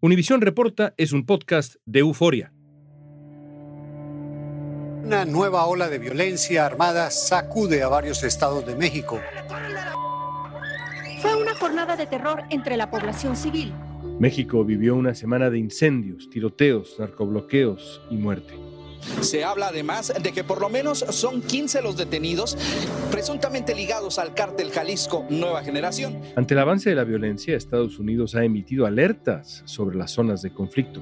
Univisión Reporta es un podcast de euforia. Una nueva ola de violencia armada sacude a varios estados de México. Fue una jornada de terror entre la población civil. México vivió una semana de incendios, tiroteos, narcobloqueos y muerte. Se habla además de que por lo menos son 15 los detenidos presuntamente ligados al cártel Jalisco Nueva Generación. Ante el avance de la violencia, Estados Unidos ha emitido alertas sobre las zonas de conflicto.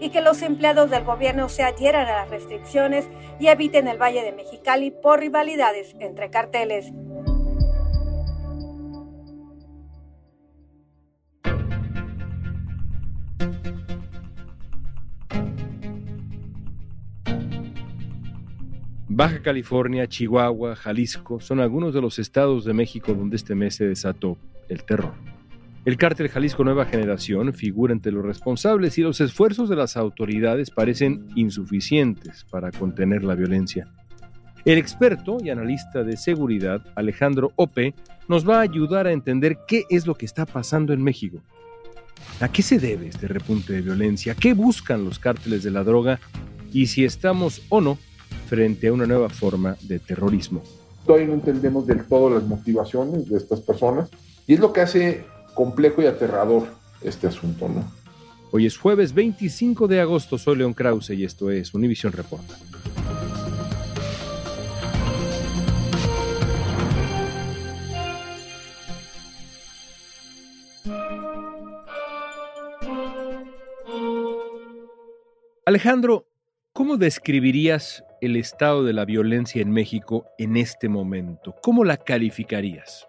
Y que los empleados del gobierno se adhieran a las restricciones y eviten el Valle de Mexicali por rivalidades entre carteles. Baja California, Chihuahua, Jalisco son algunos de los estados de México donde este mes se desató el terror. El cártel Jalisco Nueva Generación figura entre los responsables y los esfuerzos de las autoridades parecen insuficientes para contener la violencia. El experto y analista de seguridad Alejandro Ope nos va a ayudar a entender qué es lo que está pasando en México. ¿A qué se debe este repunte de violencia? ¿Qué buscan los cárteles de la droga? Y si estamos o no frente a una nueva forma de terrorismo. Todavía no entendemos del todo las motivaciones de estas personas y es lo que hace complejo y aterrador este asunto, ¿no? Hoy es jueves 25 de agosto, soy León Krause y esto es Univision Reporta. Alejandro, ¿cómo describirías el estado de la violencia en México en este momento? ¿Cómo la calificarías?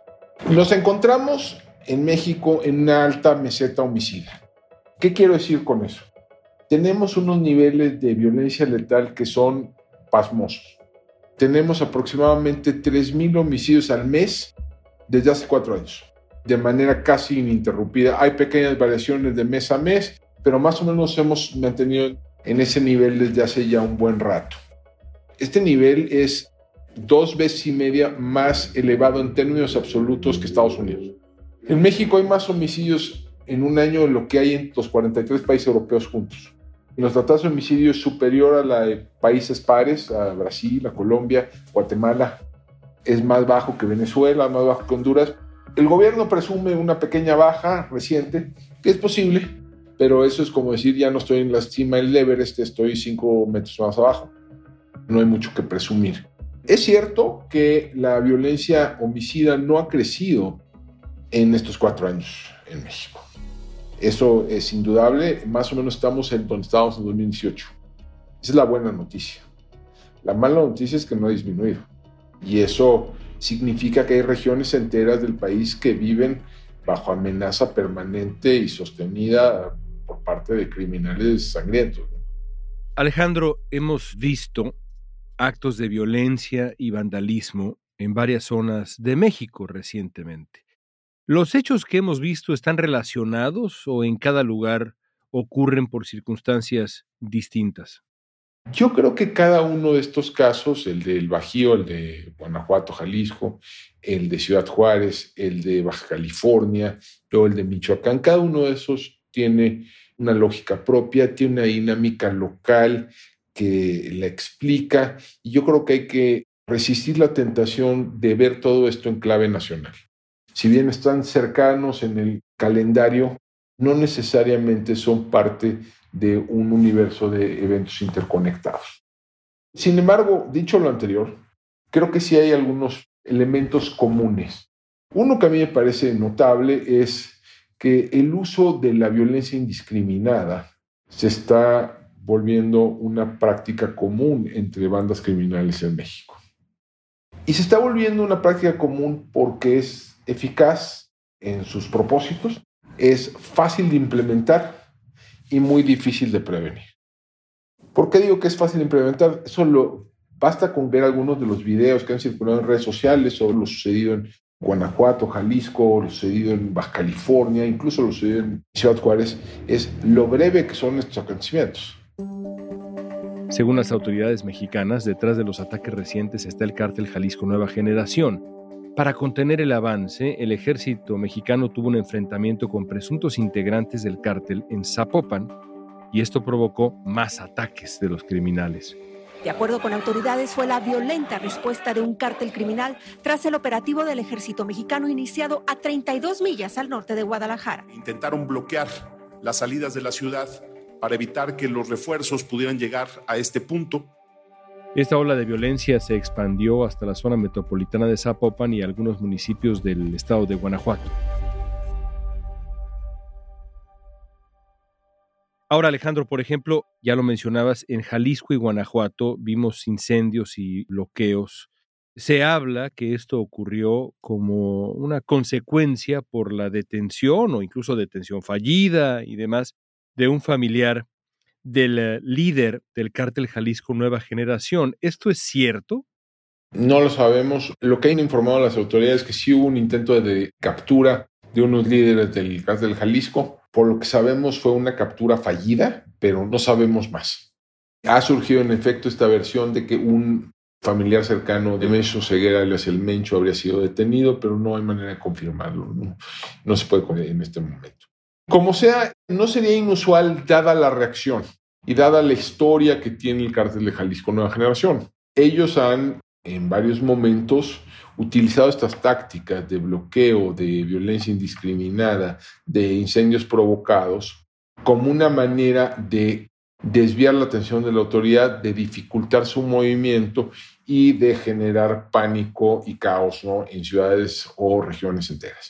Nos encontramos en México en una alta meseta homicida. ¿Qué quiero decir con eso? Tenemos unos niveles de violencia letal que son pasmosos. Tenemos aproximadamente 3.000 homicidios al mes desde hace cuatro años, de manera casi ininterrumpida. Hay pequeñas variaciones de mes a mes, pero más o menos hemos mantenido en ese nivel desde hace ya un buen rato. Este nivel es dos veces y media más elevado en términos absolutos que Estados Unidos. En México hay más homicidios en un año de lo que hay en los 43 países europeos juntos. Nuestra tasa de homicidio es superior a la de países pares, a Brasil, a Colombia, Guatemala. Es más bajo que Venezuela, más bajo que Honduras. El gobierno presume una pequeña baja reciente, que es posible, pero eso es como decir, ya no estoy en la cima del Everest, estoy cinco metros más abajo. No hay mucho que presumir. Es cierto que la violencia homicida no ha crecido en estos cuatro años en México. Eso es indudable, más o menos estamos en donde estábamos en 2018. Esa es la buena noticia. La mala noticia es que no ha disminuido. Y eso significa que hay regiones enteras del país que viven bajo amenaza permanente y sostenida por parte de criminales sangrientos. Alejandro, hemos visto actos de violencia y vandalismo en varias zonas de México recientemente. ¿Los hechos que hemos visto están relacionados o en cada lugar ocurren por circunstancias distintas? Yo creo que cada uno de estos casos, el del Bajío, el de Guanajuato, Jalisco, el de Ciudad Juárez, el de Baja California, luego el de Michoacán, cada uno de esos tiene una lógica propia, tiene una dinámica local que la explica y yo creo que hay que resistir la tentación de ver todo esto en clave nacional. Si bien están cercanos en el calendario, no necesariamente son parte de un universo de eventos interconectados. Sin embargo, dicho lo anterior, creo que sí hay algunos elementos comunes. Uno que a mí me parece notable es que el uso de la violencia indiscriminada se está volviendo una práctica común entre bandas criminales en México. Y se está volviendo una práctica común porque es eficaz en sus propósitos, es fácil de implementar y muy difícil de prevenir. ¿Por qué digo que es fácil de implementar? Solo basta con ver algunos de los videos que han circulado en redes sociales sobre lo sucedido en Guanajuato, Jalisco, lo sucedido en Baja California, incluso lo sucedido en Ciudad Juárez, es lo breve que son estos acontecimientos. Según las autoridades mexicanas, detrás de los ataques recientes está el cártel Jalisco Nueva Generación. Para contener el avance, el ejército mexicano tuvo un enfrentamiento con presuntos integrantes del cártel en Zapopan y esto provocó más ataques de los criminales. De acuerdo con autoridades, fue la violenta respuesta de un cártel criminal tras el operativo del ejército mexicano iniciado a 32 millas al norte de Guadalajara. Intentaron bloquear las salidas de la ciudad para evitar que los refuerzos pudieran llegar a este punto. Esta ola de violencia se expandió hasta la zona metropolitana de Zapopan y algunos municipios del estado de Guanajuato. Ahora, Alejandro, por ejemplo, ya lo mencionabas, en Jalisco y Guanajuato vimos incendios y bloqueos. Se habla que esto ocurrió como una consecuencia por la detención o incluso detención fallida y demás de un familiar del eh, líder del cártel Jalisco Nueva Generación. ¿Esto es cierto? No lo sabemos. Lo que han informado las autoridades es que sí hubo un intento de captura de unos líderes del cártel Jalisco. Por lo que sabemos fue una captura fallida, pero no sabemos más. Ha surgido en efecto esta versión de que un familiar cercano de Mencho Ceguera, alias el Mencho, habría sido detenido, pero no hay manera de confirmarlo. No, no se puede en este momento. Como sea, no sería inusual dada la reacción y dada la historia que tiene el cártel de Jalisco Nueva Generación. Ellos han en varios momentos utilizado estas tácticas de bloqueo, de violencia indiscriminada, de incendios provocados, como una manera de desviar la atención de la autoridad, de dificultar su movimiento y de generar pánico y caos en ciudades o regiones enteras.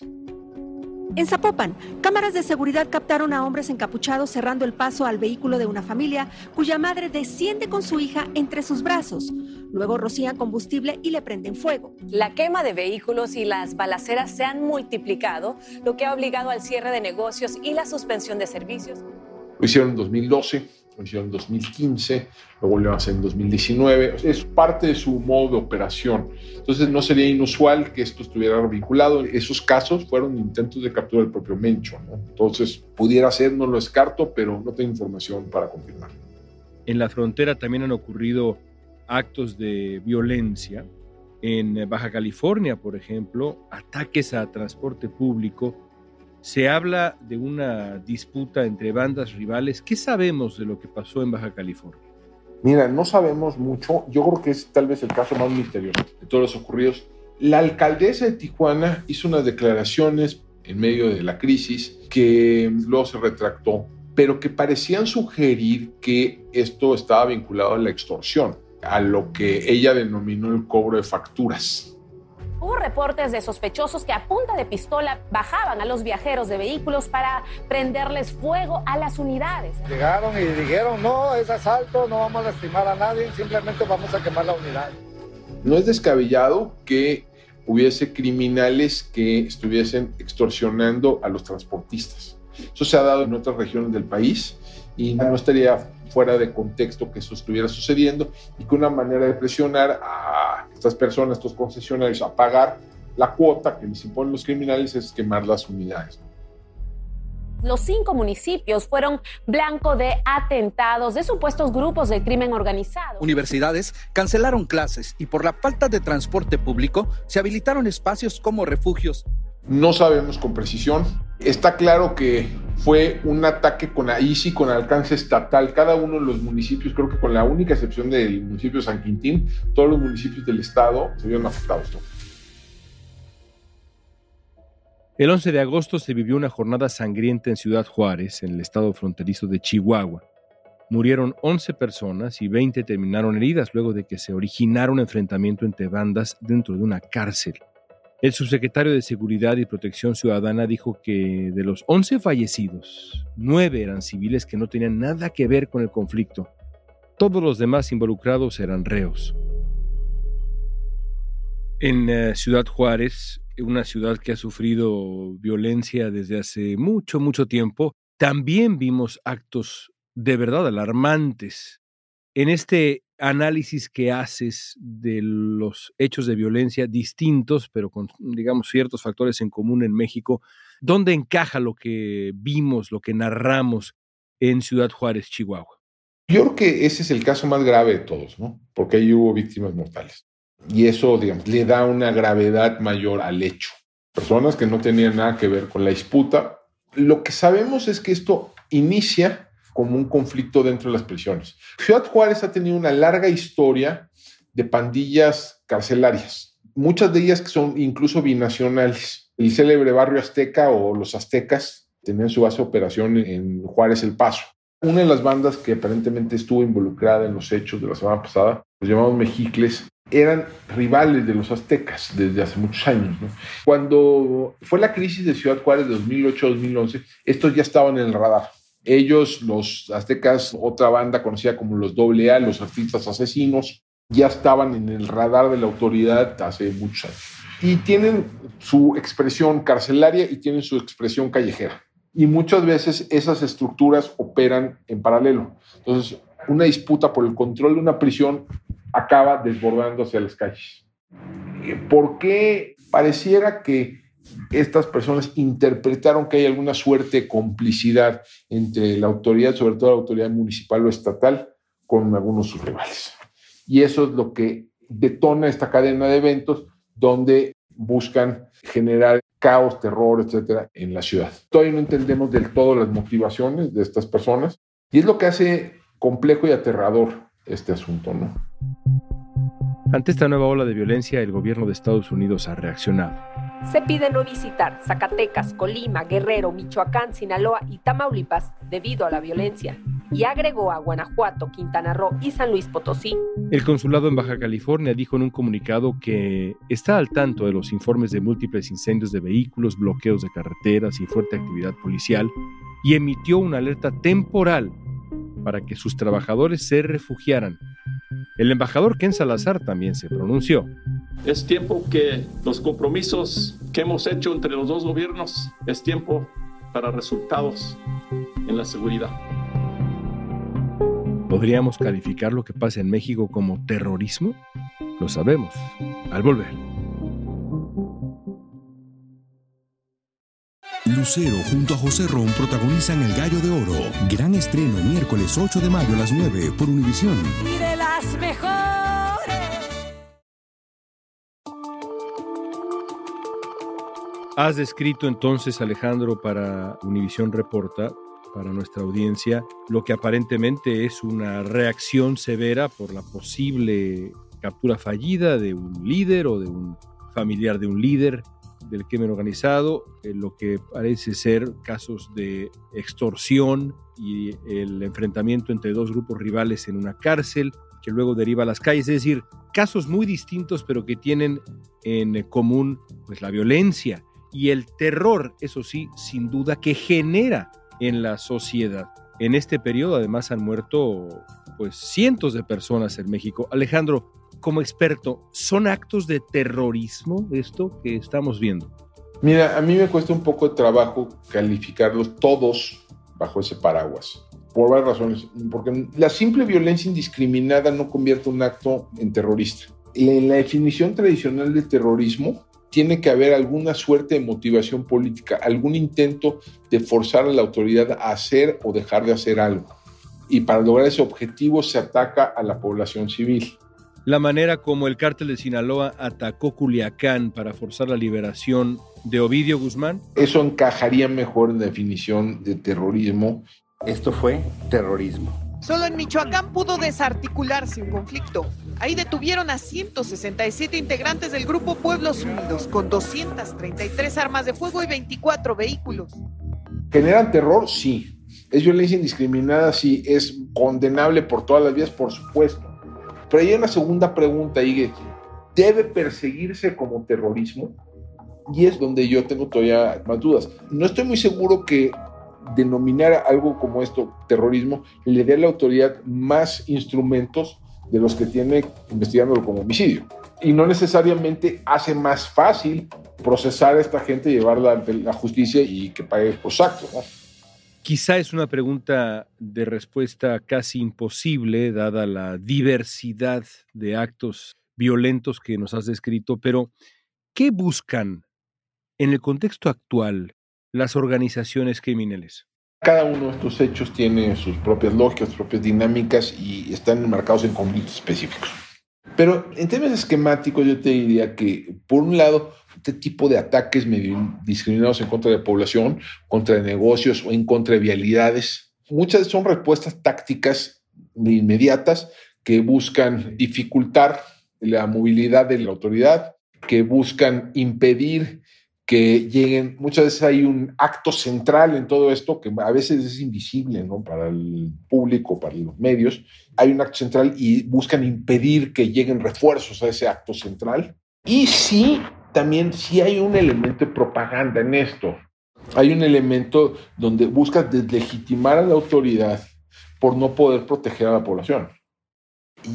En Zapopan, cámaras de seguridad captaron a hombres encapuchados cerrando el paso al vehículo de una familia cuya madre desciende con su hija entre sus brazos. Luego rocían combustible y le prenden fuego. La quema de vehículos y las balaceras se han multiplicado, lo que ha obligado al cierre de negocios y la suspensión de servicios. Lo hicieron en 2012 en 2015, lo volvieron a hacer en 2019. Es parte de su modo de operación. Entonces no sería inusual que esto estuviera vinculado. Esos casos fueron intentos de captura del propio Mencho. Entonces pudiera ser, no lo descarto, pero no tengo información para confirmar. En la frontera también han ocurrido actos de violencia. En Baja California, por ejemplo, ataques a transporte público se habla de una disputa entre bandas rivales. ¿Qué sabemos de lo que pasó en Baja California? Mira, no sabemos mucho. Yo creo que es tal vez el caso más misterioso de todos los ocurridos. La alcaldesa de Tijuana hizo unas declaraciones en medio de la crisis que luego se retractó, pero que parecían sugerir que esto estaba vinculado a la extorsión, a lo que ella denominó el cobro de facturas. Hubo reportes de sospechosos que a punta de pistola bajaban a los viajeros de vehículos para prenderles fuego a las unidades. Llegaron y dijeron, no, es asalto, no vamos a lastimar a nadie, simplemente vamos a quemar la unidad. No es descabellado que hubiese criminales que estuviesen extorsionando a los transportistas. Eso se ha dado en otras regiones del país y no estaría fuera de contexto que eso estuviera sucediendo y que una manera de presionar a estas personas, estos concesionarios, a pagar la cuota que les imponen los criminales es quemar las unidades. Los cinco municipios fueron blanco de atentados de supuestos grupos de crimen organizado. Universidades cancelaron clases y por la falta de transporte público se habilitaron espacios como refugios no sabemos con precisión. Está claro que fue un ataque con ahí sí con alcance estatal. Cada uno de los municipios, creo que con la única excepción del municipio de San Quintín, todos los municipios del estado se vieron afectados. El 11 de agosto se vivió una jornada sangrienta en Ciudad Juárez, en el estado fronterizo de Chihuahua. Murieron 11 personas y 20 terminaron heridas luego de que se originara un enfrentamiento entre bandas dentro de una cárcel. El subsecretario de Seguridad y Protección Ciudadana dijo que de los 11 fallecidos, 9 eran civiles que no tenían nada que ver con el conflicto. Todos los demás involucrados eran reos. En eh, Ciudad Juárez, una ciudad que ha sufrido violencia desde hace mucho, mucho tiempo, también vimos actos de verdad alarmantes. En este análisis que haces de los hechos de violencia distintos, pero con, digamos, ciertos factores en común en México, ¿dónde encaja lo que vimos, lo que narramos en Ciudad Juárez, Chihuahua? Yo creo que ese es el caso más grave de todos, ¿no? Porque ahí hubo víctimas mortales. Y eso, digamos, le da una gravedad mayor al hecho. Personas que no tenían nada que ver con la disputa. Lo que sabemos es que esto inicia como un conflicto dentro de las prisiones. Ciudad Juárez ha tenido una larga historia de pandillas carcelarias, muchas de ellas que son incluso binacionales. El célebre barrio azteca o los aztecas tenían su base de operación en Juárez El Paso. Una de las bandas que aparentemente estuvo involucrada en los hechos de la semana pasada, los llamados Mexicles, eran rivales de los aztecas desde hace muchos años. Cuando fue la crisis de Ciudad Juárez de 2008-2011, estos ya estaban en el radar. Ellos, los aztecas, otra banda conocida como los AA, los artistas asesinos, ya estaban en el radar de la autoridad hace muchos años. Y tienen su expresión carcelaria y tienen su expresión callejera y muchas veces esas estructuras operan en paralelo. Entonces, una disputa por el control de una prisión acaba desbordando hacia las calles. ¿Por qué pareciera que estas personas interpretaron que hay alguna suerte de complicidad entre la autoridad, sobre todo la autoridad municipal o estatal, con algunos de sus rivales? Y eso es lo que detona esta cadena de eventos donde buscan generar caos, terror, etcétera, en la ciudad. Todavía no entendemos del todo las motivaciones de estas personas y es lo que hace complejo y aterrador este asunto, ¿no? Ante esta nueva ola de violencia, el gobierno de Estados Unidos ha reaccionado. Se pide no visitar Zacatecas, Colima, Guerrero, Michoacán, Sinaloa y Tamaulipas debido a la violencia y agregó a Guanajuato, Quintana Roo y San Luis Potosí. El consulado en Baja California dijo en un comunicado que está al tanto de los informes de múltiples incendios de vehículos, bloqueos de carreteras y fuerte actividad policial y emitió una alerta temporal para que sus trabajadores se refugiaran el embajador Ken Salazar también se pronunció. Es tiempo que los compromisos que hemos hecho entre los dos gobiernos, es tiempo para resultados en la seguridad. ¿Podríamos calificar lo que pasa en México como terrorismo? Lo sabemos. Al volver. Lucero junto a José Ron protagonizan El Gallo de Oro. Gran estreno miércoles 8 de mayo a las 9 por Univisión. Y de las mejores. Has descrito entonces, Alejandro, para Univisión Reporta, para nuestra audiencia, lo que aparentemente es una reacción severa por la posible captura fallida de un líder o de un familiar de un líder del crimen organizado, lo que parece ser casos de extorsión y el enfrentamiento entre dos grupos rivales en una cárcel, que luego deriva a las calles, es decir, casos muy distintos pero que tienen en común pues la violencia y el terror, eso sí, sin duda que genera en la sociedad. En este periodo además han muerto pues cientos de personas en México. Alejandro, como experto, ¿son actos de terrorismo esto que estamos viendo? Mira, a mí me cuesta un poco de trabajo calificarlos todos bajo ese paraguas, por varias razones. Porque la simple violencia indiscriminada no convierte un acto en terrorista. En la definición tradicional de terrorismo, tiene que haber alguna suerte de motivación política, algún intento de forzar a la autoridad a hacer o dejar de hacer algo. Y para lograr ese objetivo se ataca a la población civil la manera como el cártel de Sinaloa atacó Culiacán para forzar la liberación de Ovidio Guzmán? Eso encajaría mejor en la definición de terrorismo. Esto fue terrorismo. Solo en Michoacán pudo desarticularse un conflicto. Ahí detuvieron a 167 integrantes del grupo Pueblos Unidos con 233 armas de fuego y 24 vehículos. ¿Generan terror? Sí. ¿Es violencia indiscriminada? Sí. ¿Es condenable por todas las vías? Por supuesto pero hay una segunda pregunta ¿debe perseguirse como terrorismo? Y es donde yo tengo todavía más dudas. No estoy muy seguro que denominar algo como esto terrorismo le dé a la autoridad más instrumentos de los que tiene investigándolo como homicidio. Y no necesariamente hace más fácil procesar a esta gente, llevarla ante la justicia y que pague por actos. Quizá es una pregunta de respuesta casi imposible, dada la diversidad de actos violentos que nos has descrito, pero ¿qué buscan en el contexto actual las organizaciones criminales? Cada uno de estos hechos tiene sus propias lógicas, sus propias dinámicas y están enmarcados en conflictos específicos. Pero en términos esquemáticos yo te diría que, por un lado, este tipo de ataques discriminados en contra de la población, contra negocios o en contra de vialidades, muchas son respuestas tácticas inmediatas que buscan dificultar la movilidad de la autoridad, que buscan impedir que lleguen, muchas veces hay un acto central en todo esto que a veces es invisible ¿no? para el público, para los medios. Hay un acto central y buscan impedir que lleguen refuerzos a ese acto central. Y sí, también sí hay un elemento de propaganda en esto. Hay un elemento donde busca deslegitimar a la autoridad por no poder proteger a la población.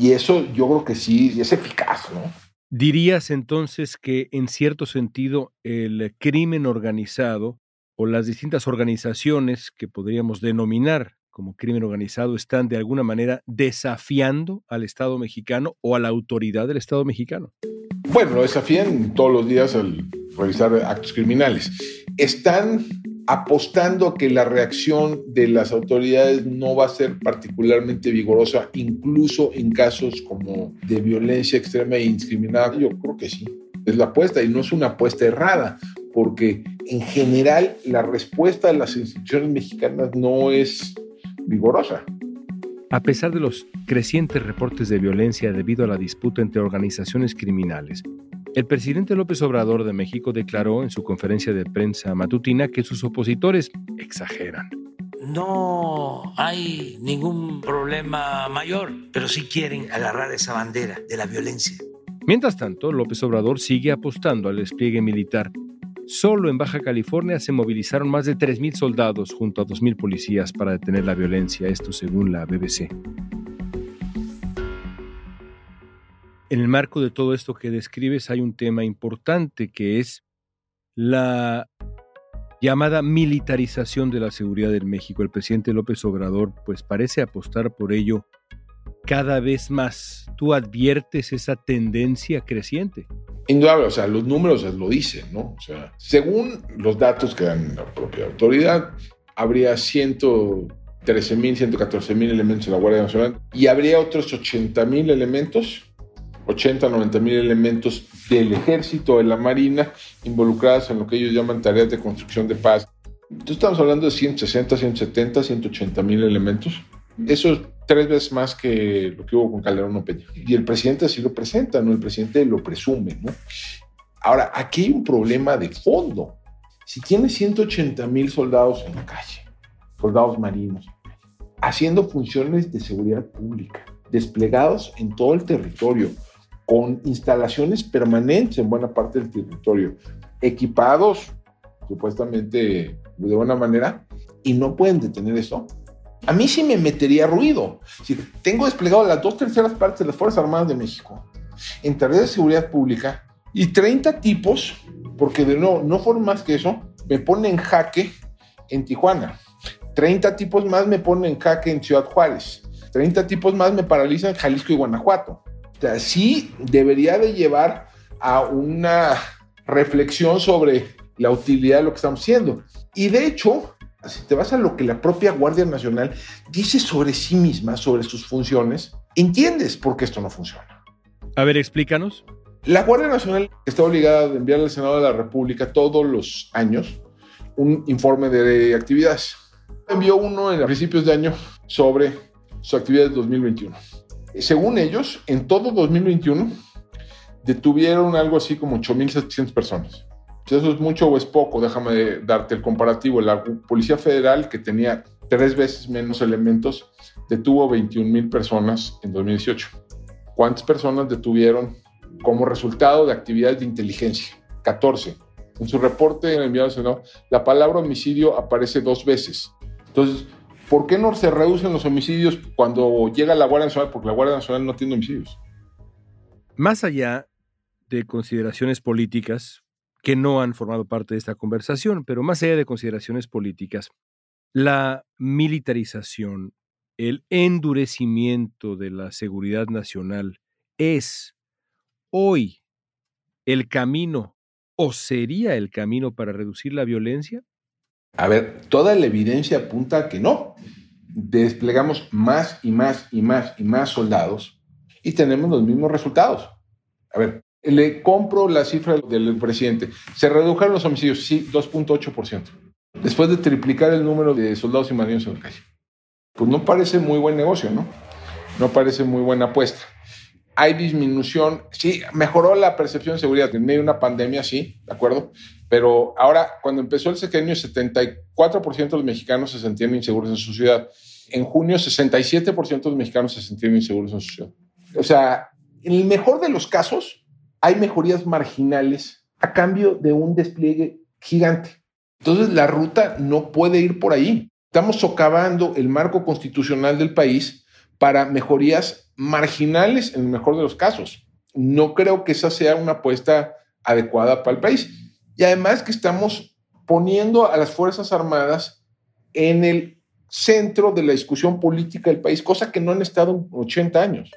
Y eso yo creo que sí es eficaz, ¿no? ¿Dirías entonces que en cierto sentido el crimen organizado o las distintas organizaciones que podríamos denominar como crimen organizado están de alguna manera desafiando al Estado mexicano o a la autoridad del Estado mexicano? Bueno, lo desafían todos los días al realizar actos criminales. Están apostando a que la reacción de las autoridades no va a ser particularmente vigorosa, incluso en casos como de violencia extrema e indiscriminada. Yo creo que sí, es la apuesta y no es una apuesta errada, porque en general la respuesta de las instituciones mexicanas no es vigorosa. A pesar de los crecientes reportes de violencia debido a la disputa entre organizaciones criminales, el presidente López Obrador de México declaró en su conferencia de prensa matutina que sus opositores exageran. No hay ningún problema mayor, pero sí quieren agarrar esa bandera de la violencia. Mientras tanto, López Obrador sigue apostando al despliegue militar. Solo en Baja California se movilizaron más de 3.000 soldados junto a 2.000 policías para detener la violencia, esto según la BBC. En el marco de todo esto que describes hay un tema importante que es la llamada militarización de la seguridad en México. El presidente López Obrador pues parece apostar por ello cada vez más. ¿Tú adviertes esa tendencia creciente? Indudable, o sea, los números lo dicen, ¿no? O sea, según los datos que dan la propia autoridad, habría 113 mil, 114 mil elementos de la Guardia Nacional y habría otros 80 mil elementos 80, 90 mil elementos del ejército, de la marina, involucrados en lo que ellos llaman tareas de construcción de paz. Entonces estamos hablando de 160, 170, 180 mil elementos. Eso es tres veces más que lo que hubo con Calderón o Peña. Y el presidente así lo presenta, ¿no? El presidente lo presume, ¿no? Ahora, aquí hay un problema de fondo. Si tiene 180 mil soldados en la calle, soldados marinos, haciendo funciones de seguridad pública, desplegados en todo el territorio, con instalaciones permanentes en buena parte del territorio, equipados supuestamente de buena manera, y no pueden detener eso. A mí sí me metería ruido. Si tengo desplegado las dos terceras partes de las Fuerzas Armadas de México en tareas de seguridad pública y 30 tipos, porque de nuevo no fueron más que eso, me ponen en jaque en Tijuana. 30 tipos más me ponen en jaque en Ciudad Juárez. 30 tipos más me paralizan en Jalisco y Guanajuato. O sea, sí debería de llevar a una reflexión sobre la utilidad de lo que estamos haciendo. Y de hecho, si te vas a lo que la propia Guardia Nacional dice sobre sí misma, sobre sus funciones, entiendes por qué esto no funciona. A ver, explícanos. La Guardia Nacional está obligada a enviar al Senado de la República todos los años un informe de actividades. Envió uno en principios de año sobre su actividad de 2021 según ellos, en todo 2021 detuvieron algo así como 8.700 personas. Eso es mucho o es poco, déjame darte el comparativo. La Policía Federal, que tenía tres veces menos elementos, detuvo 21.000 personas en 2018. ¿Cuántas personas detuvieron como resultado de actividades de inteligencia? 14. En su reporte enviado al Senado, la palabra homicidio aparece dos veces. Entonces, ¿Por qué no se reducen los homicidios cuando llega la Guardia Nacional? Porque la Guardia Nacional no tiene homicidios. Más allá de consideraciones políticas que no han formado parte de esta conversación, pero más allá de consideraciones políticas, La militarización, el endurecimiento de la seguridad nacional es hoy el camino o sería el camino para reducir la violencia? A ver, toda la evidencia apunta que no. Desplegamos más y más y más y más soldados y tenemos los mismos resultados. A ver, le compro la cifra del presidente. Se redujeron los homicidios, sí, 2.8%. Después de triplicar el número de soldados y marinos en la calle. Pues no parece muy buen negocio, ¿no? No parece muy buena apuesta. Hay disminución, sí, mejoró la percepción de seguridad en medio de una pandemia, sí, ¿de acuerdo? Pero ahora, cuando empezó el sexenio, 74% de los mexicanos se sentían inseguros en su ciudad. En junio, 67% de los mexicanos se sentían inseguros en su ciudad. O sea, en el mejor de los casos, hay mejorías marginales a cambio de un despliegue gigante. Entonces, la ruta no puede ir por ahí. Estamos socavando el marco constitucional del país para mejorías marginales en el mejor de los casos. No creo que esa sea una apuesta adecuada para el país. Y además que estamos poniendo a las Fuerzas Armadas en el centro de la discusión política del país, cosa que no han estado en 80 años.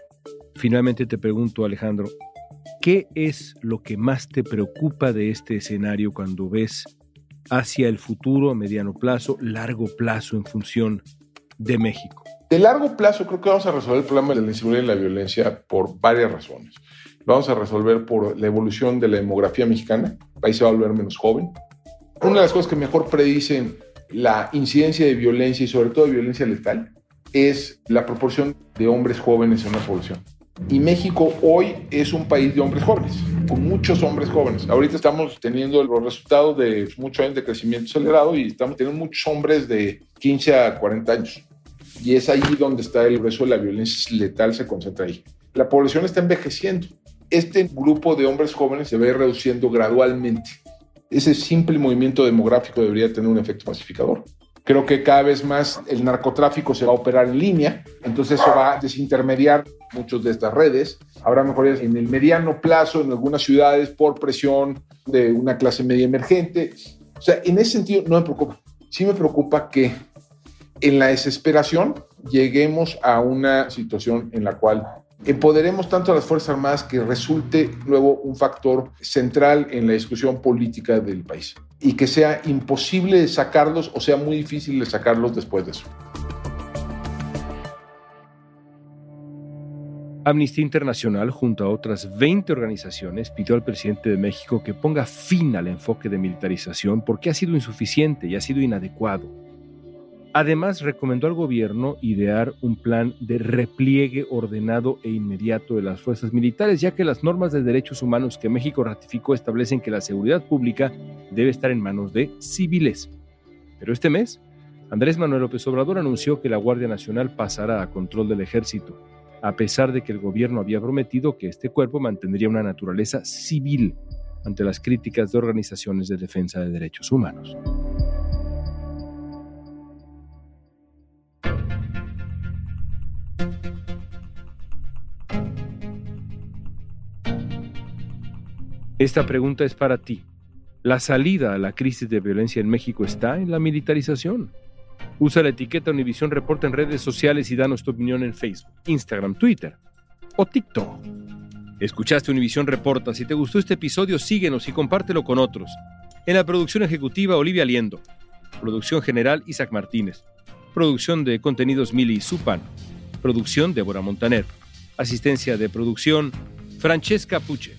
Finalmente te pregunto, Alejandro, ¿qué es lo que más te preocupa de este escenario cuando ves hacia el futuro, a mediano plazo, largo plazo en función de México? De largo plazo creo que vamos a resolver el problema de la inseguridad y la violencia por varias razones. Lo vamos a resolver por la evolución de la demografía mexicana. El país se va a volver menos joven. Una de las cosas que mejor predicen la incidencia de violencia y sobre todo de violencia letal es la proporción de hombres jóvenes en una población. Y México hoy es un país de hombres jóvenes, con muchos hombres jóvenes. Ahorita estamos teniendo los resultados de muchos años de crecimiento acelerado y estamos teniendo muchos hombres de 15 a 40 años. Y es ahí donde está el grueso de la violencia letal, se concentra ahí. La población está envejeciendo este grupo de hombres jóvenes se va a ir reduciendo gradualmente. Ese simple movimiento demográfico debería tener un efecto pacificador. Creo que cada vez más el narcotráfico se va a operar en línea, entonces eso va a desintermediar muchas de estas redes. Habrá mejorías en el mediano plazo en algunas ciudades por presión de una clase media emergente. O sea, en ese sentido no me preocupa. Sí me preocupa que en la desesperación lleguemos a una situación en la cual empoderemos tanto a las Fuerzas Armadas que resulte luego un factor central en la discusión política del país y que sea imposible sacarlos o sea muy difícil de sacarlos después de eso. Amnistía Internacional, junto a otras 20 organizaciones, pidió al presidente de México que ponga fin al enfoque de militarización porque ha sido insuficiente y ha sido inadecuado Además, recomendó al gobierno idear un plan de repliegue ordenado e inmediato de las fuerzas militares, ya que las normas de derechos humanos que México ratificó establecen que la seguridad pública debe estar en manos de civiles. Pero este mes, Andrés Manuel López Obrador anunció que la Guardia Nacional pasará a control del ejército, a pesar de que el gobierno había prometido que este cuerpo mantendría una naturaleza civil ante las críticas de organizaciones de defensa de derechos humanos. Esta pregunta es para ti. ¿La salida a la crisis de violencia en México está en la militarización? Usa la etiqueta Univisión Reporta en redes sociales y danos tu opinión en Facebook, Instagram, Twitter o TikTok. Escuchaste Univisión Reporta. Si te gustó este episodio, síguenos y compártelo con otros. En la producción ejecutiva, Olivia Liendo. Producción general, Isaac Martínez. Producción de contenidos, Mili Supan. Producción, Débora Montaner. Asistencia de producción, Francesca Puche.